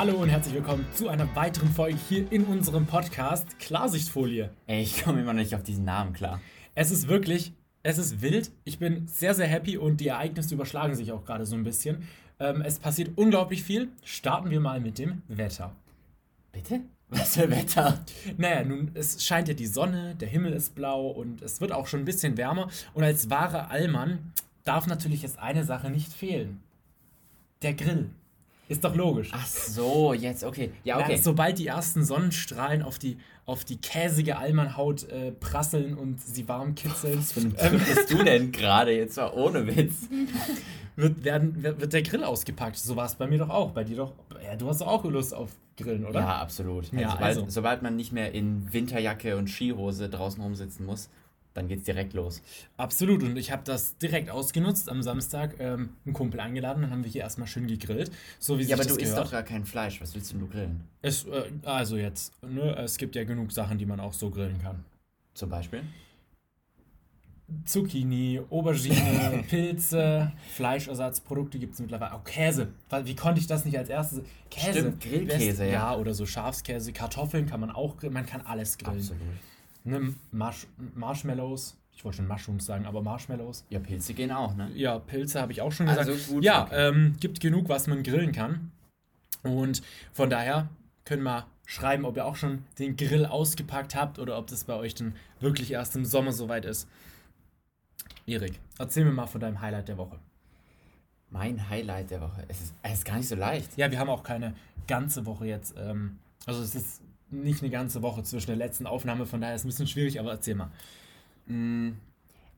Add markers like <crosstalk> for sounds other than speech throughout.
Hallo und herzlich willkommen zu einer weiteren Folge hier in unserem Podcast Klarsichtfolie. Ey, ich komme immer noch nicht auf diesen Namen klar. Es ist wirklich, es ist wild. Ich bin sehr, sehr happy und die Ereignisse überschlagen sich auch gerade so ein bisschen. Ähm, es passiert unglaublich viel. Starten wir mal mit dem Wetter. Bitte? Was für Wetter? Naja, nun, es scheint ja die Sonne, der Himmel ist blau und es wird auch schon ein bisschen wärmer. Und als wahrer Allmann darf natürlich jetzt eine Sache nicht fehlen. Der Grill. Ist doch logisch. Ach so, jetzt, okay. Ja, okay. Na, sobald die ersten Sonnenstrahlen auf die, auf die käsige Allmannhaut äh, prasseln und sie warm kitzeln. Was für ein ähm, bist du denn gerade? Jetzt mal ohne Witz. Wird, werden, wird der Grill ausgepackt. So war es bei mir doch auch. Bei dir doch. Ja, du hast doch auch Lust auf Grillen, oder? Ja, absolut. Ja, sobald, also. sobald man nicht mehr in Winterjacke und Skihose draußen rumsitzen muss, dann geht's direkt los. Absolut. Und ich habe das direkt ausgenutzt. Am Samstag ähm, einen Kumpel eingeladen. Dann haben wir hier erstmal schön gegrillt. So wie ja, aber du isst doch gar kein Fleisch. Was willst denn du grillen? Es, äh, also jetzt, ne, es gibt ja genug Sachen, die man auch so grillen kann. Zum Beispiel? Zucchini, Aubergine, <laughs> Pilze, Fleischersatzprodukte gibt es mittlerweile. Auch Käse. Wie konnte ich das nicht als erstes? Käse. Stimmt, Grillkäse, ja. Ja, oder so Schafskäse. Kartoffeln kann man auch grillen. Man kann alles grillen. Absolut. Ne, Marsh Marshmallows. Ich wollte schon Mushrooms sagen, aber Marshmallows. Ja, Pilze gehen auch, ne? Ja, Pilze habe ich auch schon gesagt. Also gut, ja, okay. ähm, gibt genug, was man grillen kann. Und von daher können wir schreiben, ob ihr auch schon den Grill ausgepackt habt oder ob das bei euch dann wirklich erst im Sommer soweit ist. Erik, erzähl mir mal von deinem Highlight der Woche. Mein Highlight der Woche. Es ist, es ist gar nicht so leicht. Ja, wir haben auch keine ganze Woche jetzt. Ähm, also es ist nicht eine ganze Woche zwischen der letzten Aufnahme, von daher ist es ein bisschen schwierig, aber erzähl mal. Mm,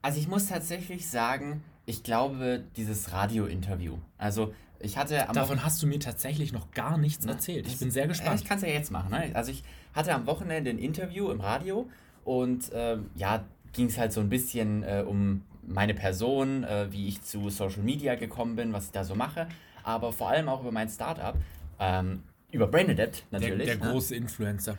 also ich muss tatsächlich sagen, ich glaube, dieses Radio-Interview. Also ich hatte Davon hast du mir tatsächlich noch gar nichts Na, erzählt. Ich bin sehr gespannt. ich kann es ja jetzt machen. Ne? Also ich hatte am Wochenende ein Interview im Radio und ähm, ja, ging es halt so ein bisschen äh, um meine Person, äh, wie ich zu Social Media gekommen bin, was ich da so mache, aber vor allem auch über mein Startup. Ähm, über Brainadept natürlich. Der, der ne? große Influencer.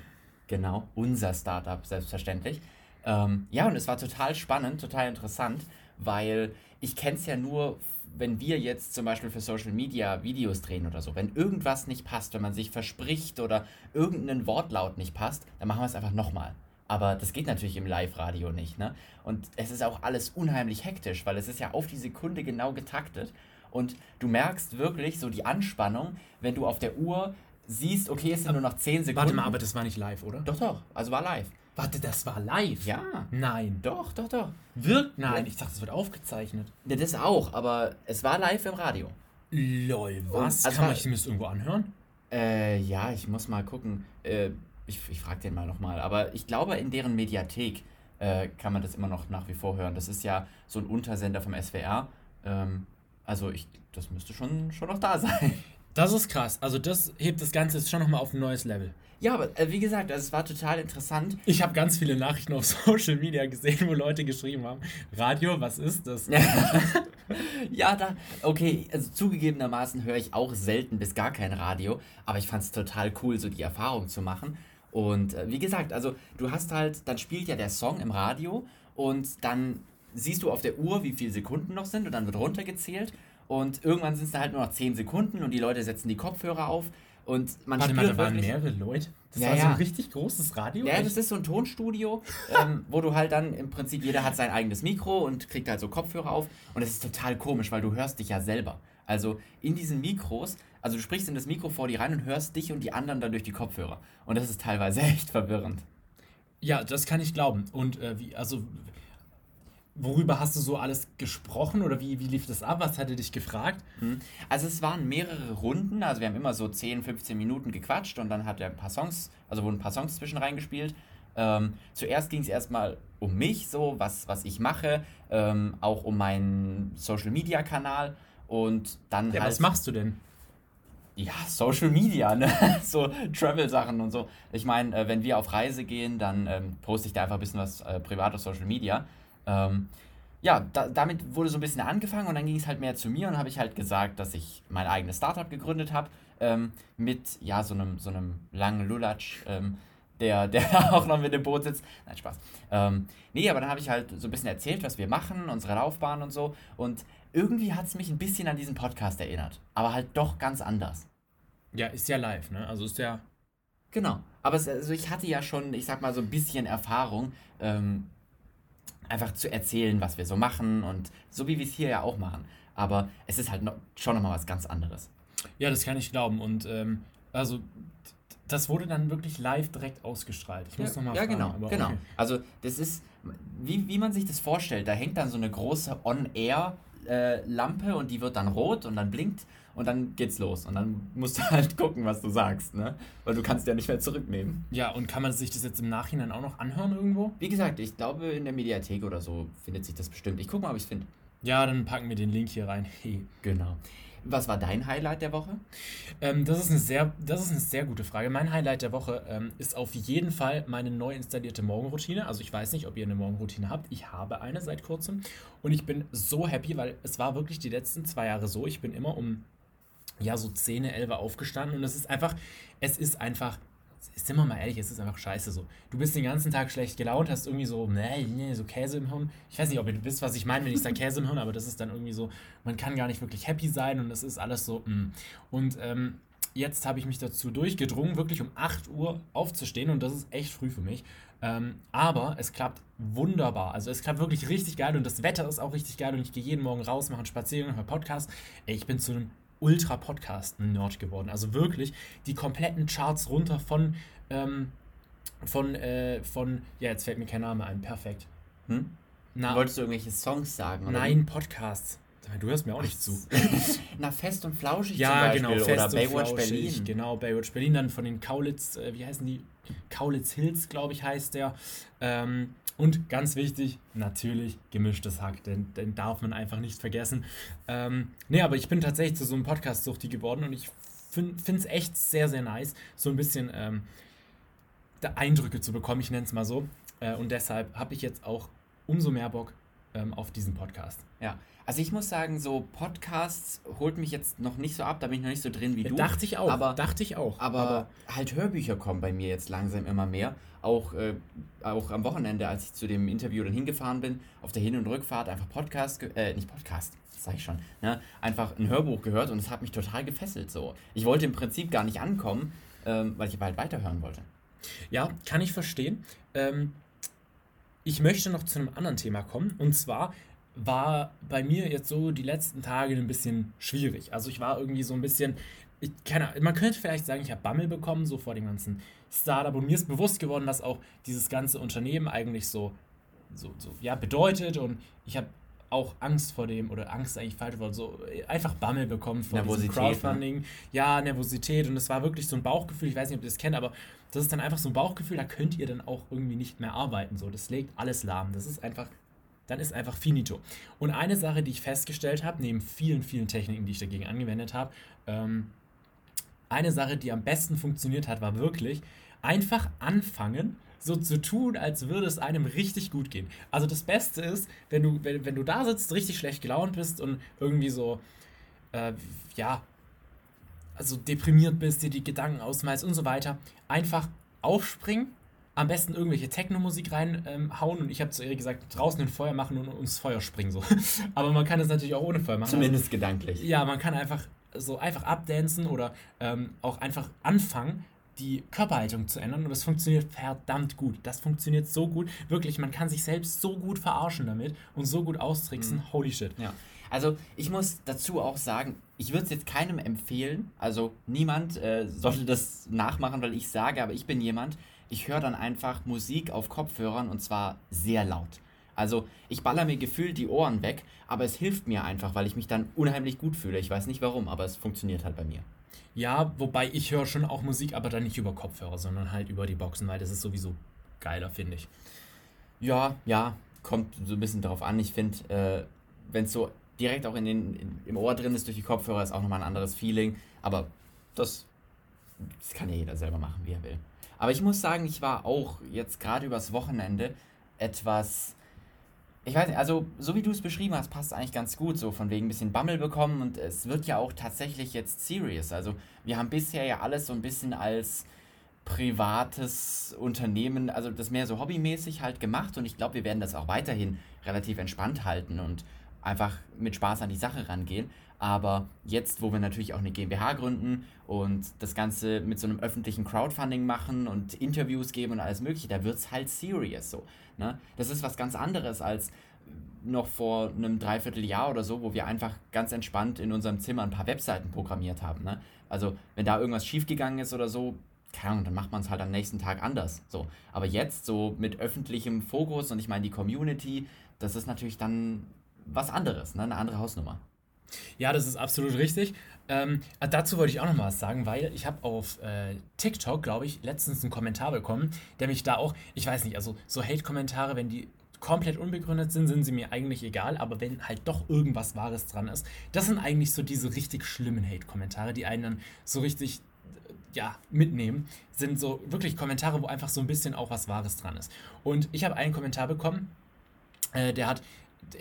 Genau, unser Startup selbstverständlich. Ähm, ja, und es war total spannend, total interessant, weil ich kenne es ja nur, wenn wir jetzt zum Beispiel für Social Media Videos drehen oder so. Wenn irgendwas nicht passt, wenn man sich verspricht oder irgendein Wortlaut nicht passt, dann machen wir es einfach nochmal. Aber das geht natürlich im Live-Radio nicht. Ne? Und es ist auch alles unheimlich hektisch, weil es ist ja auf die Sekunde genau getaktet. Und du merkst wirklich so die Anspannung, wenn du auf der Uhr siehst, okay, es sind nur noch 10 Sekunden. Warte mal, aber das war nicht live, oder? Doch, doch. Also war live. Warte, das war live? Ja. Nein. Doch, doch, doch. Wirkt? Nein, ich dachte, das wird aufgezeichnet. Ja, das auch, aber es war live im Radio. Lol, was? also Kann man sich das irgendwo anhören? Äh, ja, ich muss mal gucken. Äh, ich, ich frage den mal nochmal. Aber ich glaube, in deren Mediathek äh, kann man das immer noch nach wie vor hören. Das ist ja so ein Untersender vom SWR. Ähm, also ich, das müsste schon, schon noch da <laughs> sein. Das ist krass. Also das hebt das Ganze jetzt schon nochmal auf ein neues Level. Ja, aber äh, wie gesagt, also es war total interessant. Ich habe ganz viele Nachrichten auf <laughs> Social Media gesehen, wo Leute geschrieben haben, Radio, was ist das? <laughs> ja, da, okay, also zugegebenermaßen höre ich auch selten bis gar kein Radio, aber ich fand es total cool, so die Erfahrung zu machen. Und äh, wie gesagt, also du hast halt, dann spielt ja der Song im Radio und dann siehst du auf der Uhr, wie viele Sekunden noch sind und dann wird runtergezählt und irgendwann sind es dann halt nur noch 10 Sekunden und die Leute setzen die Kopfhörer auf und man Warte mal, da waren mehrere Leute. Das ja, war so ein richtig großes Radio. Ja, das ist so ein Tonstudio, <laughs> ähm, wo du halt dann im Prinzip, jeder hat sein eigenes Mikro und kriegt halt so Kopfhörer auf. Und das ist total komisch, weil du hörst dich ja selber. Also in diesen Mikros, also du sprichst in das Mikro vor dir rein und hörst dich und die anderen dann durch die Kopfhörer. Und das ist teilweise <laughs> echt verwirrend. Ja, das kann ich glauben. Und äh, wie, also Worüber hast du so alles gesprochen oder wie, wie lief das ab? Was hat er dich gefragt? Hm. Also es waren mehrere Runden, also wir haben immer so 10, 15 Minuten gequatscht und dann hat er ein paar Songs, also wurden ein paar Songs zwischen reingespielt. Ähm, zuerst ging es erstmal um mich, so was, was ich mache, ähm, auch um meinen Social Media Kanal und dann ja, halt. Was machst du denn? Ja, Social Media, ne? <laughs> so Travel-Sachen und so. Ich meine, äh, wenn wir auf Reise gehen, dann ähm, poste ich da einfach ein bisschen was äh, privat auf Social Media. Ähm, ja, da, damit wurde so ein bisschen angefangen und dann ging es halt mehr zu mir und habe ich halt gesagt, dass ich mein eigenes Startup gegründet habe ähm, mit ja so einem so einem langen Lulatsch, ähm, der <laughs> der auch noch mit dem Boot sitzt. Nein, Spaß. Ähm, nee, aber dann habe ich halt so ein bisschen erzählt, was wir machen, unsere Laufbahn und so und irgendwie hat es mich ein bisschen an diesen Podcast erinnert, aber halt doch ganz anders. Ja, ist ja live, ne? Also ist ja. Genau. Aber es, also ich hatte ja schon, ich sag mal, so ein bisschen Erfahrung, ähm, einfach zu erzählen, was wir so machen und so wie wir es hier ja auch machen. Aber es ist halt noch, schon nochmal was ganz anderes. Ja, das kann ich glauben. Und ähm, also das wurde dann wirklich live direkt ausgestrahlt. Ich muss ja, nochmal Ja, fragen, genau, genau. Okay. Also das ist, wie, wie man sich das vorstellt, da hängt dann so eine große On-Air-Lampe äh, und die wird dann rot und dann blinkt und dann geht's los. Und dann musst du <laughs> halt gucken, was du sagst, ne? Weil du kannst ja nicht mehr zurücknehmen. Ja, und kann man sich das jetzt im Nachhinein auch noch anhören irgendwo? Wie gesagt, ich glaube, in der Mediathek oder so findet sich das bestimmt. Ich gucke mal, ob ich es finde. Ja, dann packen wir den Link hier rein. <laughs> Hey. Genau. Was war dein Highlight der Woche? Ähm, das, ist eine sehr, das ist eine sehr gute Frage. Mein Highlight der Woche ähm, ist auf jeden Fall meine neu installierte Morgenroutine. Also ich weiß nicht, ob ihr eine Morgenroutine habt. Ich habe eine seit kurzem. Und ich bin so happy, weil es war wirklich die letzten zwei Jahre so. Ich bin immer um ja, so 10, 11 aufgestanden und es ist einfach, es ist einfach sind wir mal ehrlich, es ist einfach scheiße so. Du bist den ganzen Tag schlecht gelaunt, hast irgendwie so, nee, nee, so Käse im Hirn. Ich weiß nicht, ob ihr wisst, was ich meine, wenn ich sage Käse im Hirn, aber das ist dann irgendwie so, man kann gar nicht wirklich happy sein und es ist alles so, mh. Mm. Und ähm, jetzt habe ich mich dazu durchgedrungen, wirklich um 8 Uhr aufzustehen und das ist echt früh für mich. Ähm, aber es klappt wunderbar. Also es klappt wirklich richtig geil und das Wetter ist auch richtig geil und ich gehe jeden Morgen raus, mache einen Spaziergang, höre Podcast. Ey, ich bin zu einem Ultra-Podcast-Nerd geworden. Also wirklich die kompletten Charts runter von, ähm, von, äh, von, ja, jetzt fällt mir kein Name ein, perfekt. Hm? Na, Wolltest du irgendwelche Songs sagen? Oder nein, Podcasts. Du hörst mir auch nicht zu. <laughs> Na, Fest und Flauschig ja, zum Beispiel. Genau, Fest oder Baywatch Flauschig, Berlin. Genau, Baywatch Berlin. Dann von den Kaulitz, äh, wie heißen die? Kaulitz Hills, glaube ich, heißt der. Ähm, und ganz wichtig, natürlich gemischtes Hack, den, den darf man einfach nicht vergessen. Ähm, nee, aber ich bin tatsächlich zu so einem Podcast-Suchti geworden und ich finde es echt sehr, sehr nice, so ein bisschen ähm, Eindrücke zu bekommen, ich nenne es mal so. Äh, und deshalb habe ich jetzt auch umso mehr Bock ähm, auf diesen Podcast. Ja, also ich muss sagen, so Podcasts holt mich jetzt noch nicht so ab, da bin ich noch nicht so drin wie du. Dachte ich auch. Aber, dachte ich auch. Aber, aber, halt Hörbücher kommen bei mir jetzt langsam immer mehr. Auch, äh, auch am Wochenende, als ich zu dem Interview dann hingefahren bin, auf der Hin- und Rückfahrt einfach Podcast, äh, nicht Podcast, das sag ich schon, ne? einfach ein Hörbuch gehört und es hat mich total gefesselt so. Ich wollte im Prinzip gar nicht ankommen, ähm, weil ich halt weiterhören wollte. Ja, kann ich verstehen. Ähm, ich möchte noch zu einem anderen Thema kommen und zwar war bei mir jetzt so die letzten Tage ein bisschen schwierig. Also ich war irgendwie so ein bisschen, ich, keine, man könnte vielleicht sagen, ich habe Bammel bekommen, so vor dem ganzen Startup. Und mir ist bewusst geworden, was auch dieses ganze Unternehmen eigentlich so, so, so ja, bedeutet. Und ich habe auch Angst vor dem, oder Angst eigentlich falsch Wort, so einfach Bammel bekommen vor diesem ne? Crowdfunding. Ne? Ja, Nervosität. Und es war wirklich so ein Bauchgefühl, ich weiß nicht, ob ihr das kennt, aber das ist dann einfach so ein Bauchgefühl, da könnt ihr dann auch irgendwie nicht mehr arbeiten. So, das legt alles lahm. Das ist einfach dann ist einfach finito. Und eine Sache, die ich festgestellt habe, neben vielen, vielen Techniken, die ich dagegen angewendet habe, ähm, eine Sache, die am besten funktioniert hat, war wirklich einfach anfangen, so zu tun, als würde es einem richtig gut gehen. Also das Beste ist, wenn du, wenn, wenn du da sitzt, richtig schlecht gelaunt bist und irgendwie so, äh, ja, also deprimiert bist, dir die Gedanken ausmalst und so weiter, einfach aufspringen am besten irgendwelche Techno-Musik reinhauen ähm, und ich habe zu ihr gesagt, draußen ein Feuer machen und ums Feuer springen so. <laughs> Aber man kann es natürlich auch ohne Feuer machen. Zumindest also, gedanklich. Ja, man kann einfach so einfach abdancen oder ähm, auch einfach anfangen, die Körperhaltung zu ändern und das funktioniert verdammt gut. Das funktioniert so gut. Wirklich, man kann sich selbst so gut verarschen damit und so gut austricksen. Mhm. Holy shit. Ja. Also ich muss dazu auch sagen, ich würde es jetzt keinem empfehlen. Also niemand äh, sollte das nachmachen, weil ich sage, aber ich bin jemand, ich höre dann einfach Musik auf Kopfhörern und zwar sehr laut. Also ich baller mir gefühlt die Ohren weg, aber es hilft mir einfach, weil ich mich dann unheimlich gut fühle. Ich weiß nicht warum, aber es funktioniert halt bei mir. Ja, wobei ich höre schon auch Musik, aber dann nicht über Kopfhörer, sondern halt über die Boxen, weil das ist sowieso geiler, finde ich. Ja, ja, kommt so ein bisschen darauf an. Ich finde, äh, wenn es so direkt auch in den, in, im Ohr drin ist durch die Kopfhörer, ist auch nochmal ein anderes Feeling. Aber das, das kann ja jeder selber machen, wie er will. Aber ich muss sagen, ich war auch jetzt gerade übers Wochenende etwas. Ich weiß nicht, also so wie du es beschrieben hast, passt eigentlich ganz gut, so von wegen ein bisschen Bammel bekommen und es wird ja auch tatsächlich jetzt serious. Also wir haben bisher ja alles so ein bisschen als privates Unternehmen, also das mehr so hobbymäßig halt gemacht und ich glaube, wir werden das auch weiterhin relativ entspannt halten und einfach mit Spaß an die Sache rangehen. Aber jetzt, wo wir natürlich auch eine GmbH gründen und das Ganze mit so einem öffentlichen Crowdfunding machen und Interviews geben und alles Mögliche, da wird es halt serious so. Ne? Das ist was ganz anderes als noch vor einem Dreivierteljahr oder so, wo wir einfach ganz entspannt in unserem Zimmer ein paar Webseiten programmiert haben. Ne? Also, wenn da irgendwas schiefgegangen ist oder so, keine Ahnung, dann macht man es halt am nächsten Tag anders. So. Aber jetzt so mit öffentlichem Fokus und ich meine die Community, das ist natürlich dann was anderes, ne? eine andere Hausnummer. Ja, das ist absolut richtig. Ähm, dazu wollte ich auch noch mal was sagen, weil ich habe auf äh, TikTok, glaube ich, letztens einen Kommentar bekommen, der mich da auch, ich weiß nicht, also so Hate-Kommentare, wenn die komplett unbegründet sind, sind sie mir eigentlich egal, aber wenn halt doch irgendwas Wahres dran ist, das sind eigentlich so diese richtig schlimmen Hate-Kommentare, die einen dann so richtig ja, mitnehmen, sind so wirklich Kommentare, wo einfach so ein bisschen auch was Wahres dran ist. Und ich habe einen Kommentar bekommen, äh, der hat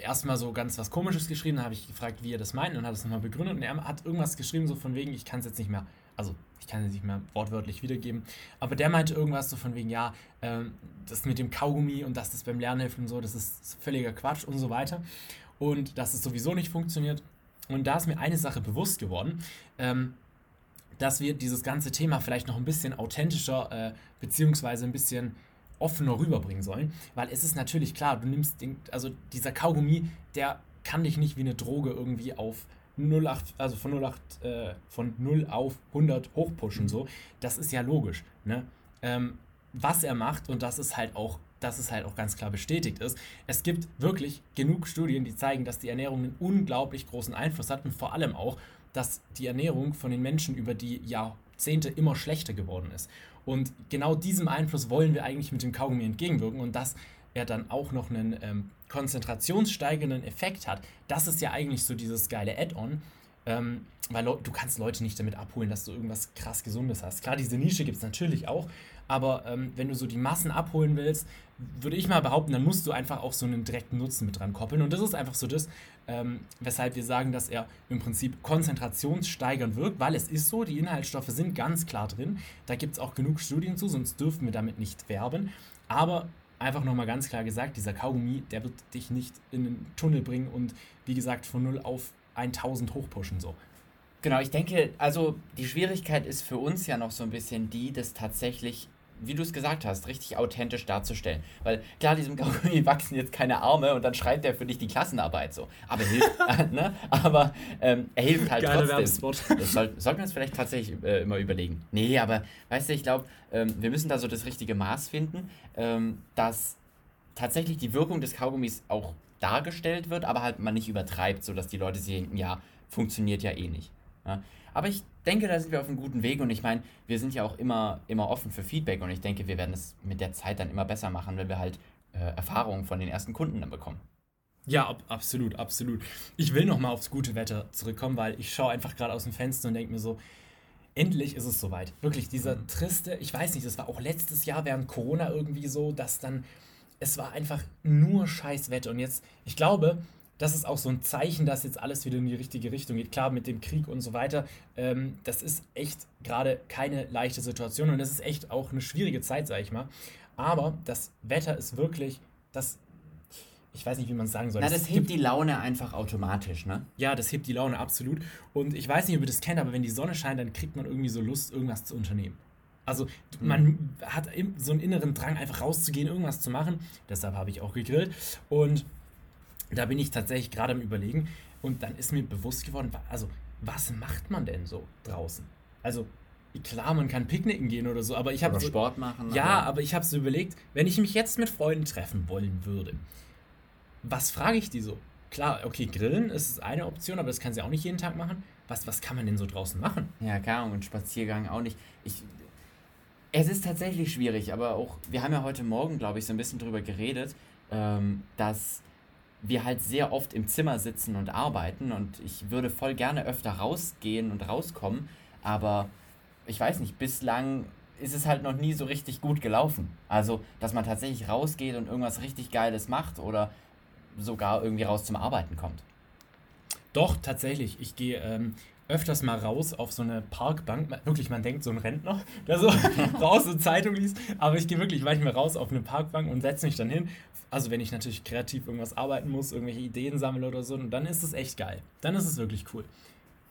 erstmal so ganz was Komisches geschrieben, da habe ich gefragt, wie er das meint und hat es nochmal begründet und er hat irgendwas geschrieben, so von wegen, ich kann es jetzt nicht mehr, also ich kann es nicht mehr wortwörtlich wiedergeben, aber der meinte irgendwas so von wegen, ja, äh, das mit dem Kaugummi und dass das beim Lernen und so, das ist völliger Quatsch und so weiter und dass es sowieso nicht funktioniert. Und da ist mir eine Sache bewusst geworden, ähm, dass wir dieses ganze Thema vielleicht noch ein bisschen authentischer äh, beziehungsweise ein bisschen offener rüberbringen sollen, weil es ist natürlich klar, du nimmst den, also dieser Kaugummi, der kann dich nicht wie eine Droge irgendwie auf 08, also von 08, äh, von 0 auf 100 hochpushen, so. Das ist ja logisch, ne? Ähm, was er macht und das ist halt auch dass es halt auch ganz klar bestätigt ist. Es gibt wirklich genug Studien, die zeigen, dass die Ernährung einen unglaublich großen Einfluss hat und vor allem auch, dass die Ernährung von den Menschen über die Jahrzehnte immer schlechter geworden ist. Und genau diesem Einfluss wollen wir eigentlich mit dem Kaugummi entgegenwirken und dass er dann auch noch einen ähm, konzentrationssteigernden Effekt hat. Das ist ja eigentlich so dieses geile Add-on. Ähm, weil du kannst Leute nicht damit abholen, dass du irgendwas krass Gesundes hast. Klar, diese Nische gibt es natürlich auch, aber ähm, wenn du so die Massen abholen willst, würde ich mal behaupten, dann musst du einfach auch so einen direkten Nutzen mit dran koppeln. Und das ist einfach so das, ähm, weshalb wir sagen, dass er im Prinzip konzentrationssteigernd wirkt, weil es ist so, die Inhaltsstoffe sind ganz klar drin. Da gibt es auch genug Studien zu, sonst dürften wir damit nicht werben. Aber einfach nochmal ganz klar gesagt, dieser Kaugummi, der wird dich nicht in einen Tunnel bringen und wie gesagt von 0 auf 1000 hochpushen. So. Genau, ich denke, also die Schwierigkeit ist für uns ja noch so ein bisschen die, das tatsächlich wie du es gesagt hast, richtig authentisch darzustellen. Weil klar, diesem Kaugummi <laughs> wachsen jetzt keine Arme und dann schreibt er für dich die Klassenarbeit so. Aber hilft, <laughs> ne? Aber ähm, er hilft halt Geile trotzdem. Das soll, sollten wir uns vielleicht tatsächlich äh, immer überlegen. Nee, aber weißt du, ich glaube, ähm, wir müssen da so das richtige Maß finden, ähm, dass tatsächlich die Wirkung des Kaugummis auch dargestellt wird, aber halt man nicht übertreibt, sodass die Leute denken, ja, funktioniert ja eh nicht. Ja? Aber ich denke, da sind wir auf einem guten Weg und ich meine, wir sind ja auch immer, immer offen für Feedback und ich denke, wir werden es mit der Zeit dann immer besser machen, wenn wir halt äh, Erfahrungen von den ersten Kunden dann bekommen. Ja, ab, absolut, absolut. Ich will nochmal aufs gute Wetter zurückkommen, weil ich schaue einfach gerade aus dem Fenster und denke mir so, endlich ist es soweit. Wirklich, dieser mhm. triste, ich weiß nicht, das war auch letztes Jahr während Corona irgendwie so, dass dann, es war einfach nur scheiß Wetter und jetzt, ich glaube, das ist auch so ein Zeichen, dass jetzt alles wieder in die richtige Richtung geht. Klar, mit dem Krieg und so weiter, ähm, das ist echt gerade keine leichte Situation und das ist echt auch eine schwierige Zeit, sag ich mal. Aber das Wetter ist wirklich, das, ich weiß nicht, wie man es sagen soll. Na, das, das hebt die Laune einfach automatisch, ne? Ja, das hebt die Laune absolut. Und ich weiß nicht, ob ihr das kennt, aber wenn die Sonne scheint, dann kriegt man irgendwie so Lust, irgendwas zu unternehmen. Also man mhm. hat so einen inneren Drang, einfach rauszugehen, irgendwas zu machen. Deshalb habe ich auch gegrillt. Und da bin ich tatsächlich gerade am Überlegen und dann ist mir bewusst geworden, also was macht man denn so draußen? Also klar, man kann picknicken gehen oder so, aber ich habe so, Sport machen. Ja, aber, aber ich habe so überlegt, wenn ich mich jetzt mit Freunden treffen wollen würde, was frage ich die so? Klar, okay, grillen ist eine Option, aber das kann sie auch nicht jeden Tag machen. Was, was kann man denn so draußen machen? Ja, klar, und Spaziergang auch nicht. Ich, es ist tatsächlich schwierig, aber auch, wir haben ja heute Morgen, glaube ich, so ein bisschen drüber geredet, ähm, dass wir halt sehr oft im Zimmer sitzen und arbeiten und ich würde voll gerne öfter rausgehen und rauskommen, aber ich weiß nicht, bislang ist es halt noch nie so richtig gut gelaufen. Also, dass man tatsächlich rausgeht und irgendwas richtig Geiles macht oder sogar irgendwie raus zum Arbeiten kommt. Doch, tatsächlich. Ich gehe ähm, öfters mal raus auf so eine Parkbank. Wirklich, man denkt, so ein Rentner, der so <laughs> raus eine Zeitung liest. Aber ich gehe wirklich manchmal raus auf eine Parkbank und setze mich dann hin. Also wenn ich natürlich kreativ irgendwas arbeiten muss, irgendwelche Ideen sammle oder so, dann ist es echt geil. Dann ist es wirklich cool.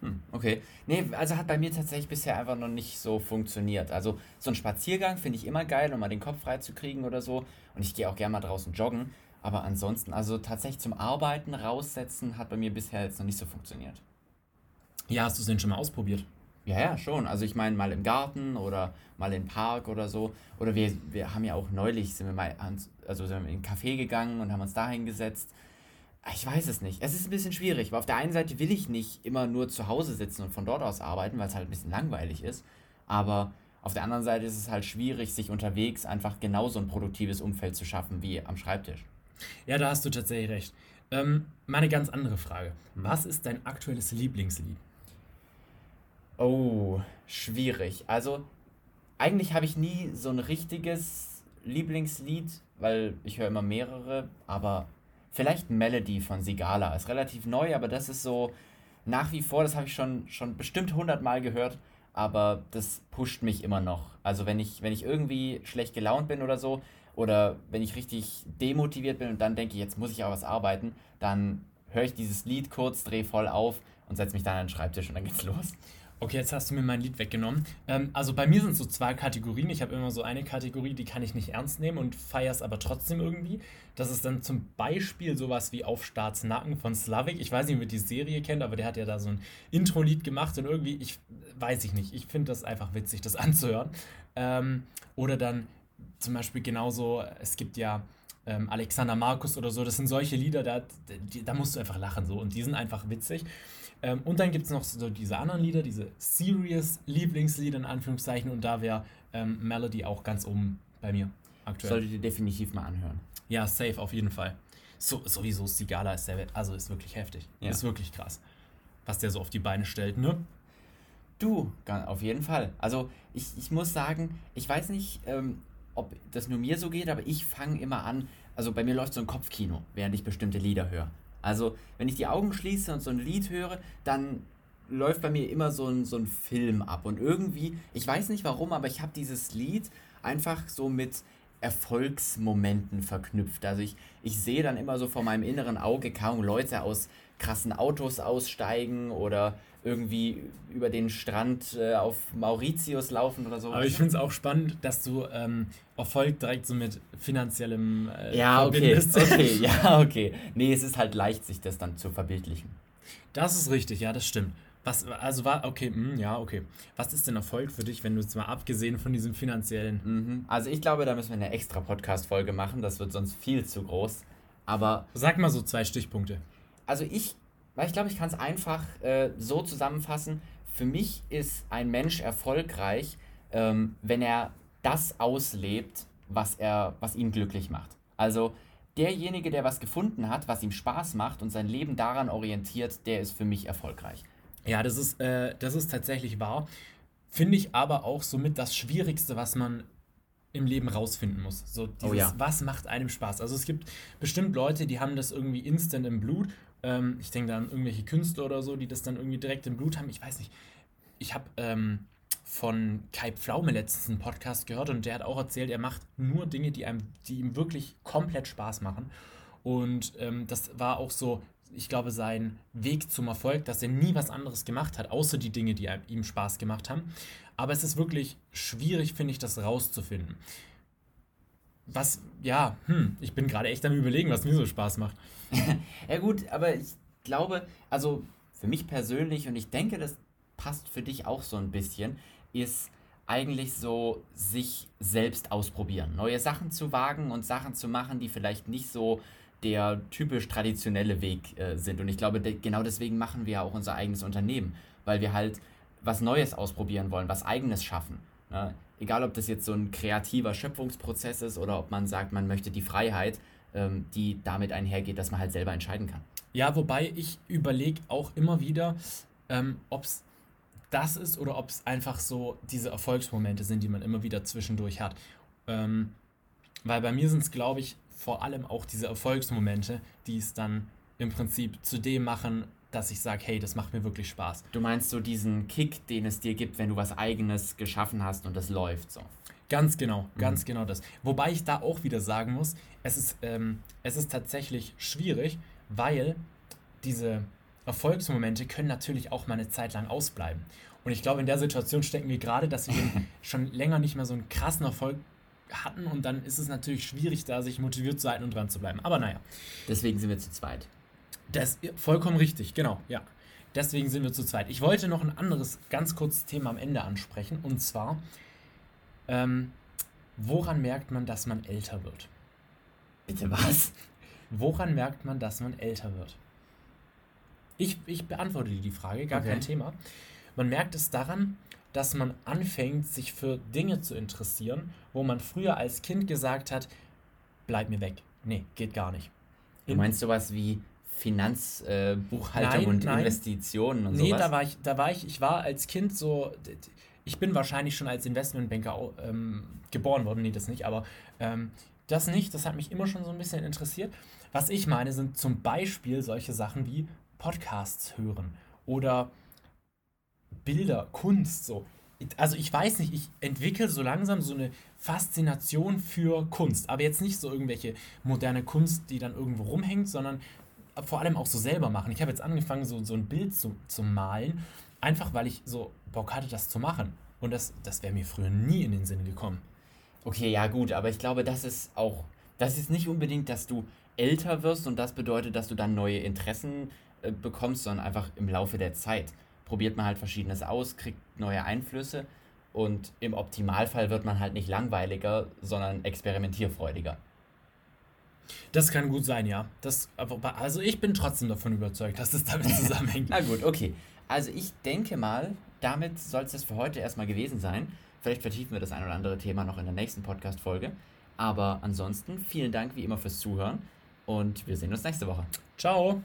Hm, okay. Nee, also hat bei mir tatsächlich bisher einfach noch nicht so funktioniert. Also so ein Spaziergang finde ich immer geil, um mal den Kopf frei zu kriegen oder so. Und ich gehe auch gerne mal draußen joggen. Aber ansonsten, also tatsächlich zum Arbeiten raussetzen, hat bei mir bisher jetzt noch nicht so funktioniert. Ja, hast du es denn schon mal ausprobiert? Ja, ja, schon. Also ich meine mal im Garten oder mal im Park oder so. Oder wir, wir haben ja auch neulich, sind wir mal ans, also sind wir in einen Café gegangen und haben uns da hingesetzt. Ich weiß es nicht. Es ist ein bisschen schwierig, weil auf der einen Seite will ich nicht immer nur zu Hause sitzen und von dort aus arbeiten, weil es halt ein bisschen langweilig ist. Aber auf der anderen Seite ist es halt schwierig, sich unterwegs einfach genauso ein produktives Umfeld zu schaffen wie am Schreibtisch. Ja, da hast du tatsächlich recht. Ähm, meine ganz andere Frage. Hm. Was ist dein aktuelles Lieblingslied? Oh, schwierig. Also, eigentlich habe ich nie so ein richtiges Lieblingslied, weil ich höre immer mehrere, aber vielleicht Melody von Sigala. Ist relativ neu, aber das ist so nach wie vor, das habe ich schon, schon bestimmt hundertmal gehört, aber das pusht mich immer noch. Also wenn ich, wenn ich irgendwie schlecht gelaunt bin oder so, oder wenn ich richtig demotiviert bin und dann denke, jetzt muss ich aber was arbeiten, dann höre ich dieses Lied kurz, drehe voll auf und setze mich dann an den Schreibtisch und dann geht's los. Okay, jetzt hast du mir mein Lied weggenommen. Ähm, also bei mir sind so zwei Kategorien. Ich habe immer so eine Kategorie, die kann ich nicht ernst nehmen und feiere es aber trotzdem irgendwie. Das ist dann zum Beispiel sowas wie Auf Staats Nacken von Slavik. Ich weiß nicht, ob ihr die Serie kennt, aber der hat ja da so ein Intro-Lied gemacht und irgendwie, ich weiß ich nicht, ich finde das einfach witzig, das <laughs> anzuhören. Ähm, oder dann zum Beispiel genauso, es gibt ja ähm, Alexander Markus oder so, das sind solche Lieder, da, da musst du einfach lachen so und die sind einfach witzig. Ähm, und dann gibt es noch so diese anderen Lieder, diese serious Lieblingslieder in Anführungszeichen und da wäre ähm, Melody auch ganz oben bei mir aktuell. Solltet ihr definitiv mal anhören. Ja, safe, auf jeden Fall. So, sowieso Sigala ist der, also ist wirklich heftig. Ja. Ist wirklich krass, was der so auf die Beine stellt, ne? Du, auf jeden Fall. Also ich, ich muss sagen, ich weiß nicht, ähm, ob das nur mir so geht, aber ich fange immer an, also bei mir läuft so ein Kopfkino, während ich bestimmte Lieder höre. Also, wenn ich die Augen schließe und so ein Lied höre, dann läuft bei mir immer so ein, so ein Film ab. Und irgendwie, ich weiß nicht warum, aber ich habe dieses Lied einfach so mit Erfolgsmomenten verknüpft. Also ich, ich sehe dann immer so vor meinem inneren Auge kaum Leute aus krassen Autos aussteigen oder irgendwie über den Strand äh, auf Mauritius laufen oder so. Aber ich finde es auch spannend, dass du ähm, Erfolg direkt so mit finanziellem äh, ja, verbindest. Okay, okay, <laughs> ja, okay. Nee, es ist halt leicht, sich das dann zu verbildlichen. Das ist richtig, ja, das stimmt. Was, also war, okay, mh, hm, ja, okay. Was ist denn Erfolg für dich, wenn du jetzt mal abgesehen von diesem finanziellen? Mhm. Also ich glaube, da müssen wir eine extra Podcast-Folge machen, das wird sonst viel zu groß. Aber. Sag mal so zwei Stichpunkte. Also ich weil ich glaube, ich kann es einfach äh, so zusammenfassen. Für mich ist ein Mensch erfolgreich, ähm, wenn er das auslebt, was, er, was ihn glücklich macht. Also derjenige, der was gefunden hat, was ihm Spaß macht und sein Leben daran orientiert, der ist für mich erfolgreich. Ja, das ist, äh, das ist tatsächlich wahr. Finde ich aber auch somit das Schwierigste, was man im Leben rausfinden muss. So dieses, oh ja. was macht einem Spaß? Also es gibt bestimmt Leute, die haben das irgendwie instant im Blut ähm, ich denke da an irgendwelche Künstler oder so, die das dann irgendwie direkt im Blut haben. Ich weiß nicht. Ich habe ähm, von Kai Pflaume letztens einen Podcast gehört und der hat auch erzählt, er macht nur Dinge, die, einem, die ihm wirklich komplett Spaß machen. Und ähm, das war auch so, ich glaube, sein Weg zum Erfolg, dass er nie was anderes gemacht hat, außer die Dinge, die ihm Spaß gemacht haben. Aber es ist wirklich schwierig, finde ich, das rauszufinden. Was, ja, hm, ich bin gerade echt am Überlegen, was mir so Spaß macht. <laughs> ja, gut, aber ich glaube, also für mich persönlich, und ich denke, das passt für dich auch so ein bisschen, ist eigentlich so sich selbst ausprobieren. Neue Sachen zu wagen und Sachen zu machen, die vielleicht nicht so der typisch traditionelle Weg äh, sind. Und ich glaube, de genau deswegen machen wir ja auch unser eigenes Unternehmen, weil wir halt was Neues ausprobieren wollen, was eigenes schaffen. Ne? Egal, ob das jetzt so ein kreativer Schöpfungsprozess ist oder ob man sagt, man möchte die Freiheit, ähm, die damit einhergeht, dass man halt selber entscheiden kann. Ja, wobei ich überlege auch immer wieder, ähm, ob es das ist oder ob es einfach so diese Erfolgsmomente sind, die man immer wieder zwischendurch hat. Ähm, weil bei mir sind es, glaube ich, vor allem auch diese Erfolgsmomente, die es dann im Prinzip zu dem machen, dass ich sage, hey, das macht mir wirklich Spaß. Du meinst so diesen Kick, den es dir gibt, wenn du was eigenes geschaffen hast und das läuft so. Ganz genau, ganz mhm. genau das. Wobei ich da auch wieder sagen muss, es ist, ähm, es ist tatsächlich schwierig, weil diese Erfolgsmomente können natürlich auch mal eine Zeit lang ausbleiben. Und ich glaube, in der Situation stecken wir gerade, dass wir <laughs> schon länger nicht mehr so einen krassen Erfolg hatten und dann ist es natürlich schwierig, da sich motiviert zu halten und dran zu bleiben. Aber naja. Deswegen sind wir zu zweit. Das ist vollkommen richtig, genau, ja. Deswegen sind wir zu zweit. Ich wollte noch ein anderes ganz kurzes Thema am Ende ansprechen und zwar, ähm, woran merkt man, dass man älter wird? Bitte was? Woran merkt man, dass man älter wird? Ich, ich beantworte dir die Frage, gar okay. kein Thema. Man merkt es daran, dass man anfängt, sich für Dinge zu interessieren, wo man früher als Kind gesagt hat, bleib mir weg. Nee, geht gar nicht. Du meinst sowas wie Finanzbuchhaltung äh, und nein. Investitionen und nee, sowas? Nee, da war ich, da war ich, ich war als Kind so, ich bin wahrscheinlich schon als Investmentbanker ähm, geboren worden, nee, das nicht, aber ähm, das nicht, das hat mich immer schon so ein bisschen interessiert. Was ich meine, sind zum Beispiel solche Sachen wie Podcasts hören oder Bilder, Kunst, so. Also ich weiß nicht, ich entwickle so langsam so eine Faszination für Kunst, aber jetzt nicht so irgendwelche moderne Kunst, die dann irgendwo rumhängt, sondern vor allem auch so selber machen. Ich habe jetzt angefangen, so, so ein Bild zu, zu malen, einfach weil ich so Bock hatte, das zu machen. Und das, das wäre mir früher nie in den Sinn gekommen. Okay, ja gut, aber ich glaube, das ist auch, das ist nicht unbedingt, dass du älter wirst und das bedeutet, dass du dann neue Interessen äh, bekommst, sondern einfach im Laufe der Zeit probiert man halt Verschiedenes aus, kriegt neue Einflüsse und im Optimalfall wird man halt nicht langweiliger, sondern experimentierfreudiger. Das kann gut sein, ja. Das, also ich bin trotzdem davon überzeugt, dass es damit <laughs> zusammenhängt. Na gut, okay. Also ich denke mal, damit soll es das für heute erstmal gewesen sein. Vielleicht vertiefen wir das ein oder andere Thema noch in der nächsten Podcast-Folge. Aber ansonsten vielen Dank wie immer fürs Zuhören und wir sehen uns nächste Woche. Ciao.